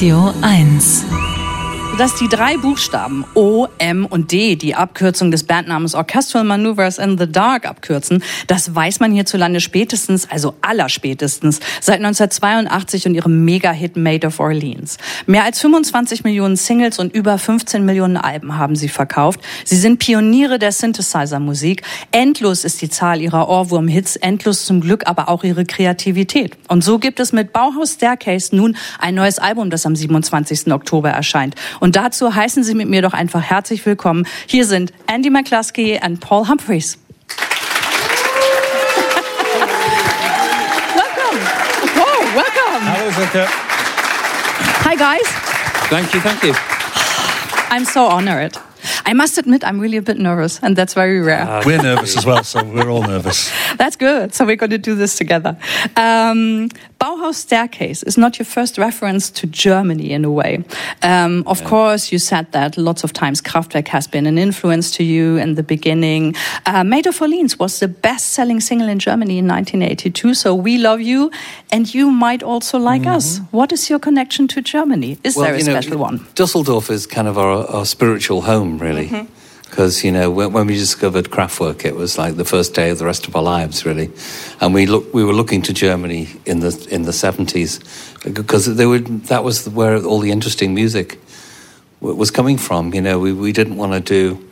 Radio 1. dass die drei Buchstaben O, M und D die Abkürzung des Bandnamens Orchestral Maneuvers in the Dark abkürzen, das weiß man hierzulande spätestens, also allerspätestens, seit 1982 und ihrem Mega-Hit Made of Orleans. Mehr als 25 Millionen Singles und über 15 Millionen Alben haben sie verkauft. Sie sind Pioniere der Synthesizer-Musik. Endlos ist die Zahl ihrer Ohrwurm-Hits, endlos zum Glück aber auch ihre Kreativität. Und so gibt es mit Bauhaus Staircase nun ein neues Album, das am 27. Oktober erscheint. Und dazu heißen Sie mit mir doch einfach herzlich willkommen. Hier sind Andy McCluskey und Paul Humphreys. welcome. Whoa, welcome. Hello, Zucker. Hi, guys. Thank you, thank you. I'm so honored. I must admit, I'm really a bit nervous, and that's very rare. We're nervous as well, so we're all nervous. That's good. So we're going to do this together. Um, Bauhaus Staircase is not your first reference to Germany in a way. Um, of course, you said that lots of times Kraftwerk has been an influence to you in the beginning. Uh, Made of Orleans was the best selling single in Germany in 1982. So we love you, and you might also like us. What is your connection to Germany? Is there a you know, special one? Dusseldorf is kind of our, our spiritual home, really. Mm-hmm. Because you know, when, when we discovered Kraftwerk, it was like the first day of the rest of our lives, really. And we look, we were looking to Germany in the in the seventies because they would that was where all the interesting music was coming from. You know, we, we didn't want to do.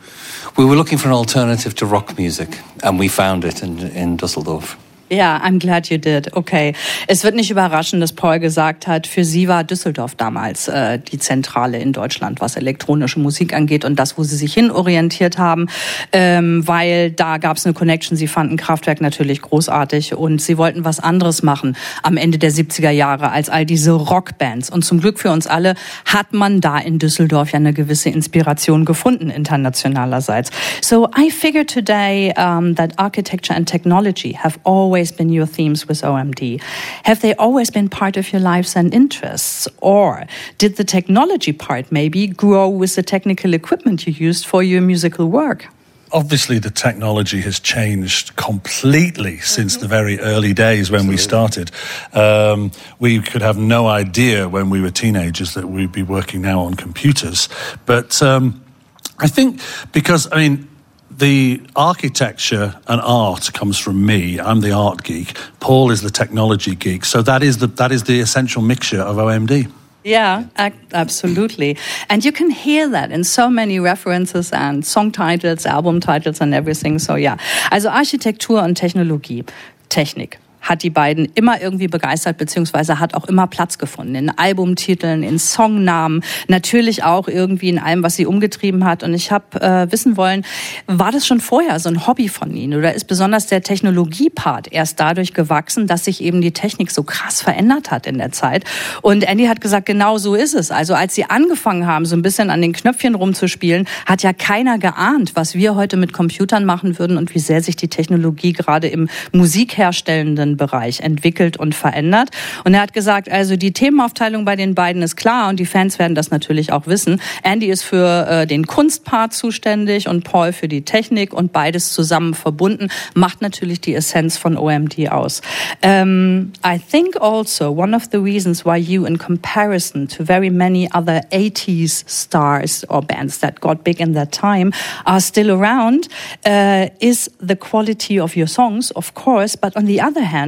We were looking for an alternative to rock music, and we found it in in Dusseldorf. Ja, I'm glad you did. Okay. Es wird nicht überraschen, dass Paul gesagt hat, für sie war Düsseldorf damals äh, die Zentrale in Deutschland, was elektronische Musik angeht und das, wo sie sich hin orientiert haben, ähm, weil da gab es eine Connection. Sie fanden Kraftwerk natürlich großartig und sie wollten was anderes machen am Ende der 70er Jahre als all diese Rockbands. Und zum Glück für uns alle hat man da in Düsseldorf ja eine gewisse Inspiration gefunden internationalerseits. So I figured today um, that architecture and technology have always been your themes with OMD. Have they always been part of your lives and interests? Or did the technology part maybe grow with the technical equipment you used for your musical work? Obviously, the technology has changed completely since the very early days when we started. Um, we could have no idea when we were teenagers that we'd be working now on computers. But um, I think because, I mean, the architecture and art comes from me. I'm the art geek. Paul is the technology geek. So that is the that is the essential mixture of OMD. Yeah, absolutely. And you can hear that in so many references and song titles, album titles and everything. So yeah. Also Architektur und Technologie. Technik. Hat die beiden immer irgendwie begeistert, beziehungsweise hat auch immer Platz gefunden. In Albumtiteln, in Songnamen, natürlich auch irgendwie in allem, was sie umgetrieben hat. Und ich habe äh, wissen wollen, war das schon vorher so ein Hobby von Ihnen? Oder ist besonders der Technologiepart erst dadurch gewachsen, dass sich eben die Technik so krass verändert hat in der Zeit? Und Andy hat gesagt, genau so ist es. Also als sie angefangen haben, so ein bisschen an den Knöpfchen rumzuspielen, hat ja keiner geahnt, was wir heute mit Computern machen würden und wie sehr sich die Technologie gerade im musikherstellenden Bereich entwickelt und verändert. Und er hat gesagt, also die Themenaufteilung bei den beiden ist klar und die Fans werden das natürlich auch wissen. Andy ist für äh, den Kunstpart zuständig und Paul für die Technik und beides zusammen verbunden macht natürlich die Essenz von OMD aus. Um, I think also one of the reasons why you, in comparison to very many other 80s stars or bands that got big in that time, are still around, uh, is the quality of your songs, of course, but on the other hand,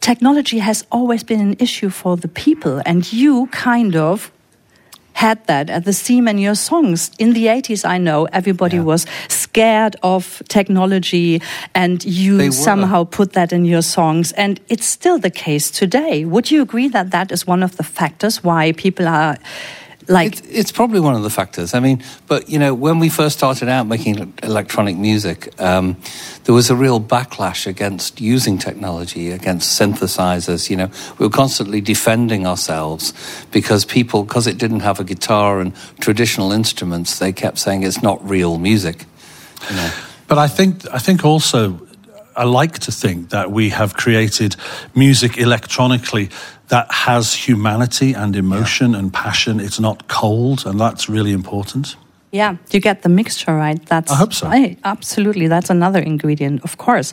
technology has always been an issue for the people, and you kind of had that at the theme in your songs. In the 80s, I know everybody was scared of technology, and you somehow put that in your songs. And it's still the case today. Would you agree that that is one of the factors why people are like. It's, it's probably one of the factors. I mean, but you know, when we first started out making electronic music, um, there was a real backlash against using technology, against synthesizers. You know, we were constantly defending ourselves because people, because it didn't have a guitar and traditional instruments, they kept saying it's not real music. You know. But I think I think also I like to think that we have created music electronically that has humanity and emotion and passion. It's not cold, and that's really important. Yeah, you get the mixture right. That's I hope so. right. Absolutely, that's another ingredient, of course.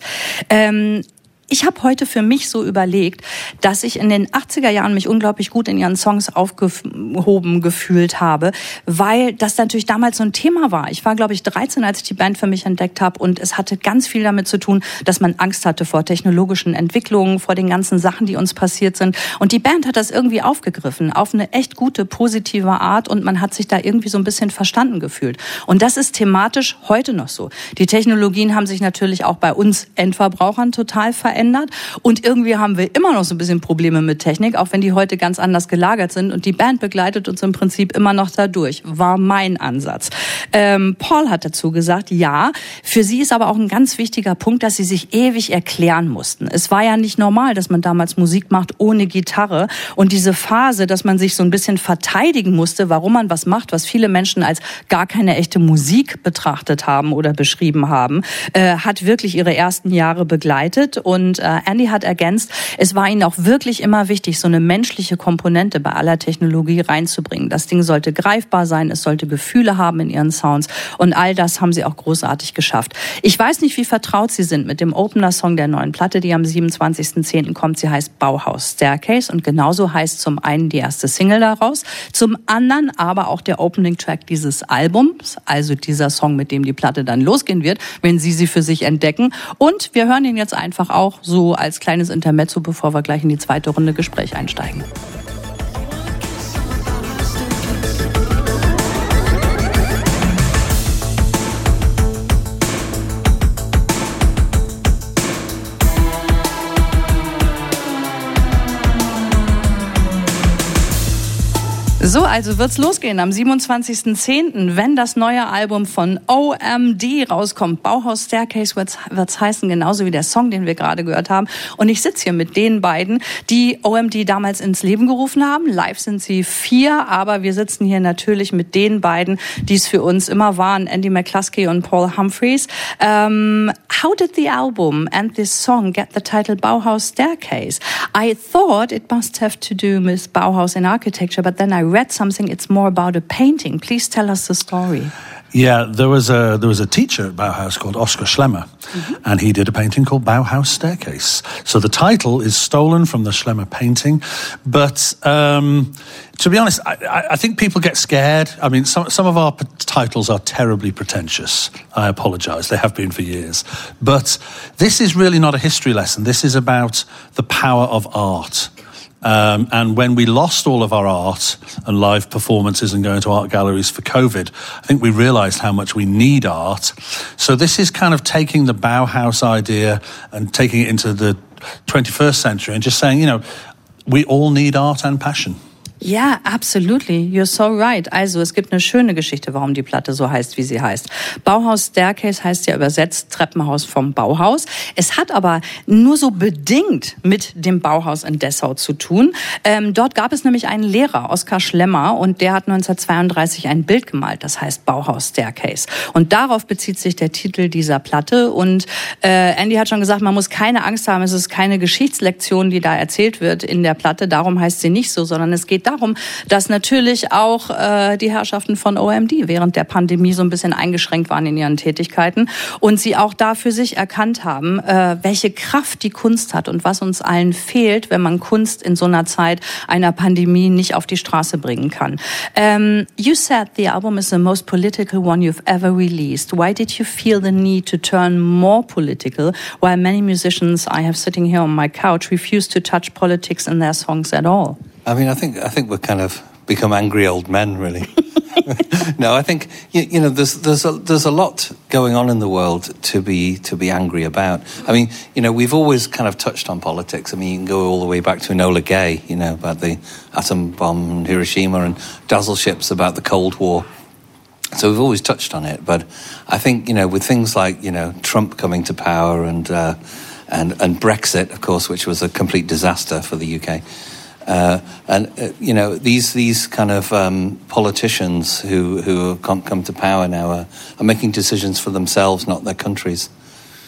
Um, ich habe heute für mich so überlegt, dass ich in den 80er Jahren mich unglaublich gut in ihren Songs aufgehoben gefühlt habe, weil das natürlich damals so ein Thema war. Ich war, glaube ich, 13, als ich die Band für mich entdeckt habe und es hatte ganz viel damit zu tun, dass man Angst hatte vor technologischen Entwicklungen, vor den ganzen Sachen, die uns passiert sind. Und die Band hat das irgendwie aufgegriffen, auf eine echt gute, positive Art und man hat sich da irgendwie so ein bisschen verstanden gefühlt. Und das ist thematisch heute noch so. Die Technologien haben sich natürlich auch bei uns Endverbrauchern total verändert verändert. Und irgendwie haben wir immer noch so ein bisschen Probleme mit Technik, auch wenn die heute ganz anders gelagert sind. Und die Band begleitet uns im Prinzip immer noch dadurch, war mein Ansatz. Ähm, Paul hat dazu gesagt, ja, für sie ist aber auch ein ganz wichtiger Punkt, dass sie sich ewig erklären mussten. Es war ja nicht normal, dass man damals Musik macht ohne Gitarre. Und diese Phase, dass man sich so ein bisschen verteidigen musste, warum man was macht, was viele Menschen als gar keine echte Musik betrachtet haben oder beschrieben haben, äh, hat wirklich ihre ersten Jahre begleitet. Und und äh, Andy hat ergänzt, es war ihnen auch wirklich immer wichtig, so eine menschliche Komponente bei aller Technologie reinzubringen. Das Ding sollte greifbar sein, es sollte Gefühle haben in ihren Sounds und all das haben sie auch großartig geschafft. Ich weiß nicht, wie vertraut sie sind mit dem Opener-Song der neuen Platte, die am 27.10. kommt. Sie heißt Bauhaus Staircase und genauso heißt zum einen die erste Single daraus, zum anderen aber auch der Opening-Track dieses Albums, also dieser Song, mit dem die Platte dann losgehen wird, wenn Sie sie für sich entdecken. Und wir hören ihn jetzt einfach auch so als kleines Intermezzo, bevor wir gleich in die zweite Runde Gespräch einsteigen. So, also wird's losgehen am 27.10., wenn das neue Album von OMD rauskommt. Bauhaus Staircase wird's, wird's heißen, genauso wie der Song, den wir gerade gehört haben. Und ich sitze hier mit den beiden, die OMD damals ins Leben gerufen haben. Live sind sie vier, aber wir sitzen hier natürlich mit den beiden, die es für uns immer waren, Andy McCluskey und Paul Humphreys. Um, how did the album and this song get the title Bauhaus Staircase? I thought it must have to do with Bauhaus in architecture, but then I read something. It's more about a painting. Please tell us the story. Yeah, there was a there was a teacher at Bauhaus called Oscar Schlemmer, mm-hmm. and he did a painting called Bauhaus Staircase. So the title is stolen from the Schlemmer painting, but um, to be honest, I, I, think people get scared. I mean, some some of our p- titles are terribly pretentious. I apologise; they have been for years. But this is really not a history lesson. This is about the power of art. Um, and when we lost all of our art and live performances and going to art galleries for COVID, I think we realized how much we need art. So this is kind of taking the Bauhaus idea and taking it into the 21st century and just saying, you know, we all need art and passion. Ja, absolutely. You're so right. Also es gibt eine schöne Geschichte, warum die Platte so heißt, wie sie heißt. Bauhaus Staircase heißt ja übersetzt Treppenhaus vom Bauhaus. Es hat aber nur so bedingt mit dem Bauhaus in Dessau zu tun. Ähm, dort gab es nämlich einen Lehrer, Oskar Schlemmer, und der hat 1932 ein Bild gemalt, das heißt Bauhaus Staircase. Und darauf bezieht sich der Titel dieser Platte. Und äh, Andy hat schon gesagt, man muss keine Angst haben, es ist keine Geschichtslektion, die da erzählt wird in der Platte. Darum heißt sie nicht so, sondern es geht darum, dass natürlich auch äh, die Herrschaften von OMD während der Pandemie so ein bisschen eingeschränkt waren in ihren Tätigkeiten und sie auch da für sich erkannt haben, äh, welche Kraft die Kunst hat und was uns allen fehlt, wenn man Kunst in so einer Zeit einer Pandemie nicht auf die Straße bringen kann. Um, you said the album is the most political one you've ever released. Why did you feel the need to turn more political while many musicians I have sitting here on my couch refuse to touch politics in their songs at all? I mean, I think I think we're kind of become angry old men, really. no, I think you, you, know there's there's a there's a lot going on in the world to be to be angry about. I mean, you know, we've always kind of touched on politics. I mean, you can go all the way back to Enola Gay, you know, about the atom bomb in Hiroshima, and dazzle ships about the Cold War. So we've always touched on it, but I think you know with things like you know Trump coming to power and uh, and and Brexit, of course, which was a complete disaster for the UK. Uh, and uh, you know these these kind of um, politicians who who can't come to power now are, are, making decisions for themselves, not their countries.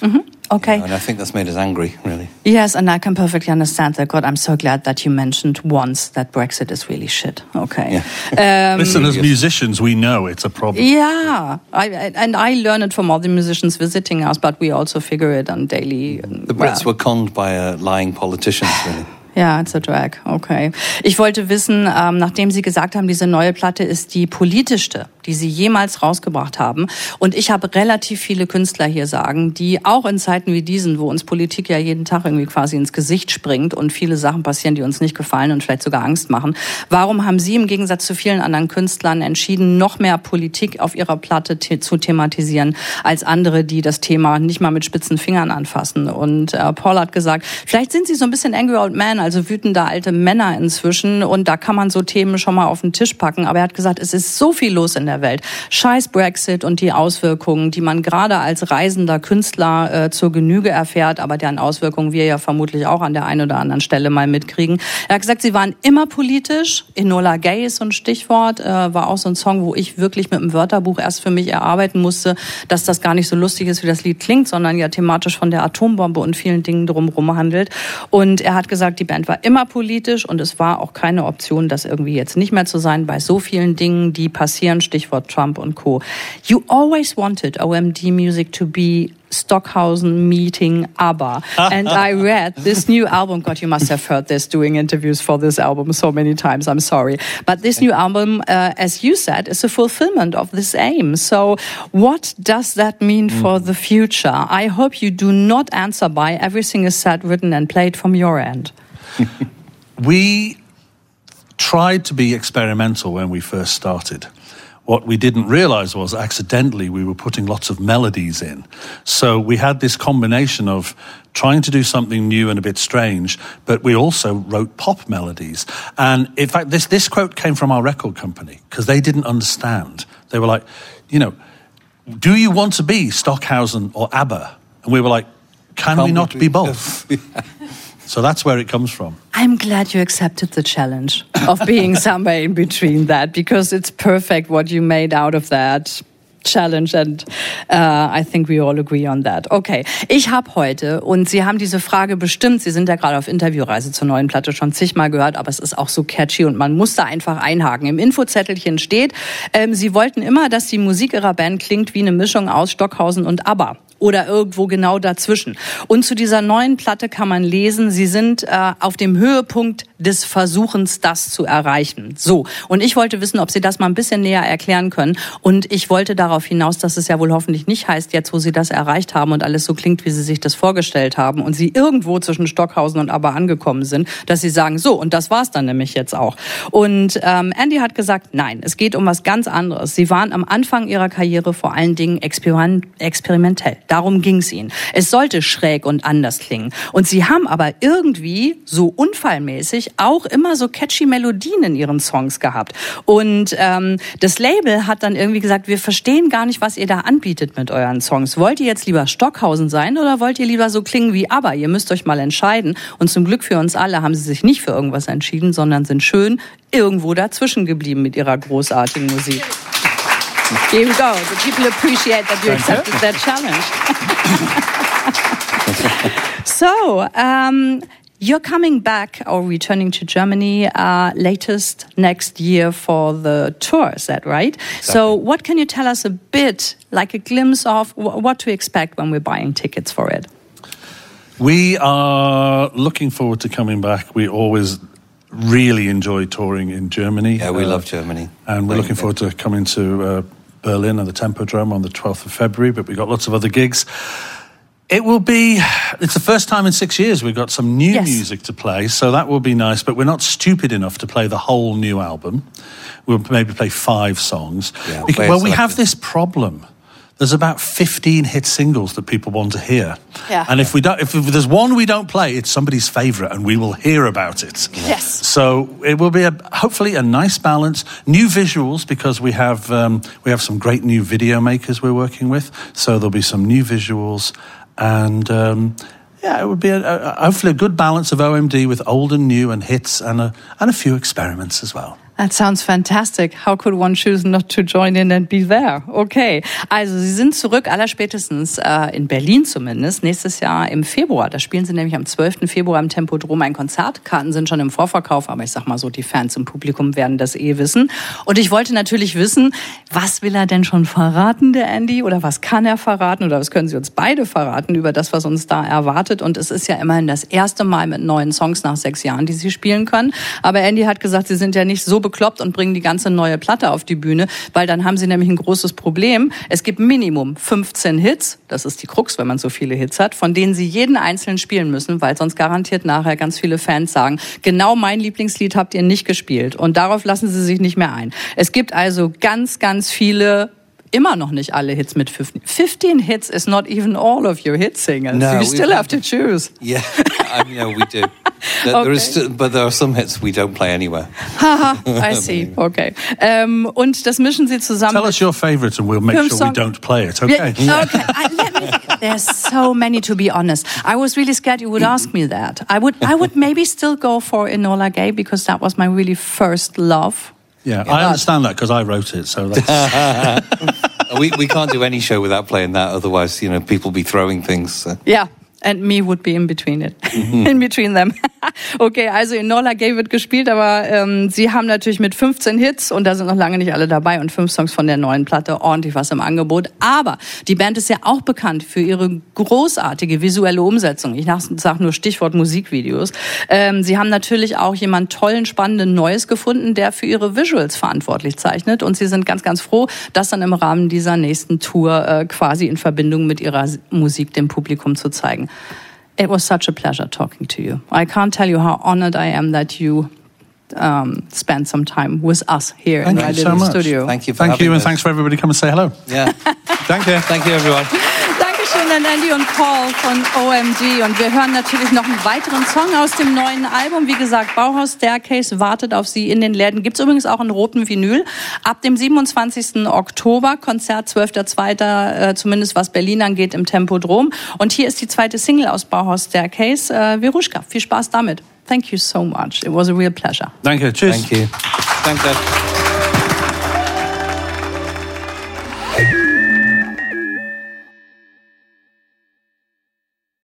Mhm. Okay. You know, and I think that's made us angry, really. Yes, and I can perfectly understand that. God, I'm so glad that you mentioned once that Brexit is really shit. Okay. Yeah. Um, Listen, as musicians, we know it's a problem. Yeah, I, and I learn it from all the musicians visiting us, but we also figure it on daily. The Brits well. were conned by uh, lying politicians, really. Ja, it's a drag. Okay. Ich wollte wissen, ähm, nachdem Sie gesagt haben, diese neue Platte ist die politischste, die Sie jemals rausgebracht haben. Und ich habe relativ viele Künstler hier sagen, die auch in Zeiten wie diesen, wo uns Politik ja jeden Tag irgendwie quasi ins Gesicht springt und viele Sachen passieren, die uns nicht gefallen und vielleicht sogar Angst machen. Warum haben Sie im Gegensatz zu vielen anderen Künstlern entschieden, noch mehr Politik auf Ihrer Platte te zu thematisieren als andere, die das Thema nicht mal mit spitzen Fingern anfassen? Und äh, Paul hat gesagt, vielleicht sind Sie so ein bisschen Angry Old Man also wütende alte Männer inzwischen und da kann man so Themen schon mal auf den Tisch packen. Aber er hat gesagt, es ist so viel los in der Welt. Scheiß Brexit und die Auswirkungen, die man gerade als reisender Künstler äh, zur Genüge erfährt, aber deren Auswirkungen wir ja vermutlich auch an der einen oder anderen Stelle mal mitkriegen. Er hat gesagt, sie waren immer politisch. Enola Gay ist so ein Stichwort, äh, war auch so ein Song, wo ich wirklich mit dem Wörterbuch erst für mich erarbeiten musste, dass das gar nicht so lustig ist, wie das Lied klingt, sondern ja thematisch von der Atombombe und vielen Dingen drumherum handelt. Und er hat gesagt, die Band war immer politisch und es war auch keine Option, das irgendwie jetzt nicht mehr zu sein bei so vielen Dingen, die passieren, Stichwort Trump und Co. You always wanted OMD Music to be Stockhausen meeting ABBA. and I read this new album. God, you must have heard this doing interviews for this album so many times. I'm sorry. But this new album, uh, as you said, is a fulfillment of this aim. So what does that mean mm. for the future? I hope you do not answer by everything is said, written and played from your end. we tried to be experimental when we first started. What we didn't realize was accidentally we were putting lots of melodies in. So we had this combination of trying to do something new and a bit strange, but we also wrote pop melodies. And in fact, this, this quote came from our record company because they didn't understand. They were like, you know, do you want to be Stockhausen or ABBA? And we were like, can Can't we not be both? So that's where it comes from. I'm glad you accepted the challenge of being somewhere in between that because it's perfect what you made out of that. Challenge and uh, I think we all agree on that. Okay, ich habe heute und Sie haben diese Frage bestimmt. Sie sind ja gerade auf Interviewreise zur neuen Platte schon zigmal gehört, aber es ist auch so catchy und man muss da einfach einhaken. Im Infozettelchen steht, ähm, Sie wollten immer, dass die Musik Ihrer Band klingt wie eine Mischung aus Stockhausen und ABBA oder irgendwo genau dazwischen. Und zu dieser neuen Platte kann man lesen, sie sind äh, auf dem Höhepunkt des Versuchens, das zu erreichen. So. Und ich wollte wissen, ob Sie das mal ein bisschen näher erklären können. Und ich wollte darauf hinaus, dass es ja wohl hoffentlich nicht heißt, jetzt wo Sie das erreicht haben und alles so klingt, wie Sie sich das vorgestellt haben und Sie irgendwo zwischen Stockhausen und Aber angekommen sind, dass Sie sagen, so, und das war's dann nämlich jetzt auch. Und ähm, Andy hat gesagt, nein, es geht um was ganz anderes. Sie waren am Anfang Ihrer Karriere vor allen Dingen experimentell. Darum ging es ihnen. Es sollte schräg und anders klingen. Und sie haben aber irgendwie so unfallmäßig auch immer so catchy Melodien in ihren Songs gehabt. Und ähm, das Label hat dann irgendwie gesagt, wir verstehen gar nicht, was ihr da anbietet mit euren Songs. Wollt ihr jetzt lieber Stockhausen sein oder wollt ihr lieber so klingen wie Aber? Ihr müsst euch mal entscheiden. Und zum Glück für uns alle haben sie sich nicht für irgendwas entschieden, sondern sind schön irgendwo dazwischen geblieben mit ihrer großartigen Musik. Here we go. The people appreciate that you accepted that challenge. so, um, you're coming back or returning to Germany uh, latest next year for the tour, is that right? Exactly. So, what can you tell us a bit, like a glimpse of what to expect when we're buying tickets for it? We are looking forward to coming back. We always really enjoy touring in Germany. Yeah, we uh, love Germany. And we're looking forward to coming to uh, Berlin and the Tempodrome on the 12th of February, but we've got lots of other gigs. It will be, it's the first time in six years we've got some new yes. music to play, so that will be nice, but we're not stupid enough to play the whole new album. We'll maybe play five songs. Yeah, because, well, we have this problem there's about 15 hit singles that people want to hear. Yeah. And if we don't, if there's one we don't play, it's somebody's favorite, and we will hear about it. Yes. So it will be a, hopefully a nice balance. New visuals because we have um, we have some great new video makers we're working with. So there'll be some new visuals, and um, yeah, it would be a, a, hopefully a good balance of OMD with old and new and hits, and a and a few experiments as well. That sounds fantastic. How could one choose not to join in and be there? Okay. Also, Sie sind zurück, allerspätestens äh, in Berlin zumindest, nächstes Jahr im Februar. Da spielen Sie nämlich am 12. Februar im Tempodrom ein Konzert. Karten sind schon im Vorverkauf, aber ich sag mal so, die Fans im Publikum werden das eh wissen. Und ich wollte natürlich wissen, was will er denn schon verraten, der Andy? Oder was kann er verraten? Oder was können Sie uns beide verraten über das, was uns da erwartet? Und es ist ja immerhin das erste Mal mit neuen Songs nach sechs Jahren, die Sie spielen können. Aber Andy hat gesagt, Sie sind ja nicht so bekloppt und bringen die ganze neue Platte auf die Bühne, weil dann haben sie nämlich ein großes Problem. Es gibt Minimum 15 Hits, das ist die Krux, wenn man so viele Hits hat, von denen sie jeden einzelnen spielen müssen, weil sonst garantiert nachher ganz viele Fans sagen, genau mein Lieblingslied habt ihr nicht gespielt und darauf lassen sie sich nicht mehr ein. Es gibt also ganz, ganz viele immer noch nicht alle Hits mit 15. 15 hits is not even all of your hit singers. No, you still have to choose. Yeah, I mean, we do. There, okay. there is still, but there are some hits we don't play anywhere. Haha, I see. Okay. Um, und das mischen Sie zusammen. Tell us your favorite and we'll make sure we don't play it. Okay. Yeah, okay. I, let me, there's so many to be honest. I was really scared you would ask me that. I would, I would maybe still go for Enola Gay because that was my really first love. Yeah, yeah I understand that because I wrote it. So we we can't do any show without playing that. Otherwise, you know, people be throwing things. So. Yeah, and me would be in between it, mhm. in between them. okay, also Enola Gay wird gespielt, aber ähm, sie haben natürlich mit 15 Hits und da sind noch lange nicht alle dabei und fünf Songs von der neuen Platte ordentlich was im Angebot. Aber die Band ist ja auch bekannt für ihre großartige visuelle Umsetzung. Ich sage nur Stichwort Musikvideos. Ähm, sie haben natürlich auch jemand tollen, spannenden Neues gefunden, der für ihre Visuals verantwortlich zeichnet und sie sind ganz, ganz froh, das dann im Rahmen dieser nächsten Tour äh, quasi in Verbindung mit ihrer Musik dem Publikum zu zeigen. It was such a pleasure talking to you. I can't tell you how honored I am that you um, spent some time with us here Thank in my little so studio. Thank you. Thank you, and thanks for everybody coming and say hello. Yeah. Thank you. Thank you, everyone. Dankeschön an Andy und Paul von OMG. Und wir hören natürlich noch einen weiteren Song aus dem neuen Album. Wie gesagt, Bauhaus Staircase wartet auf Sie in den Läden. Gibt's übrigens auch einen roten Vinyl. Ab dem 27. Oktober, Konzert 12.2., äh, zumindest was Berlin angeht, im Tempodrom. Und hier ist die zweite Single aus Bauhaus Staircase, äh, Veruschka. Viel Spaß damit. Thank you so much. It was a real pleasure. Danke. Tschüss. Thank you. Danke.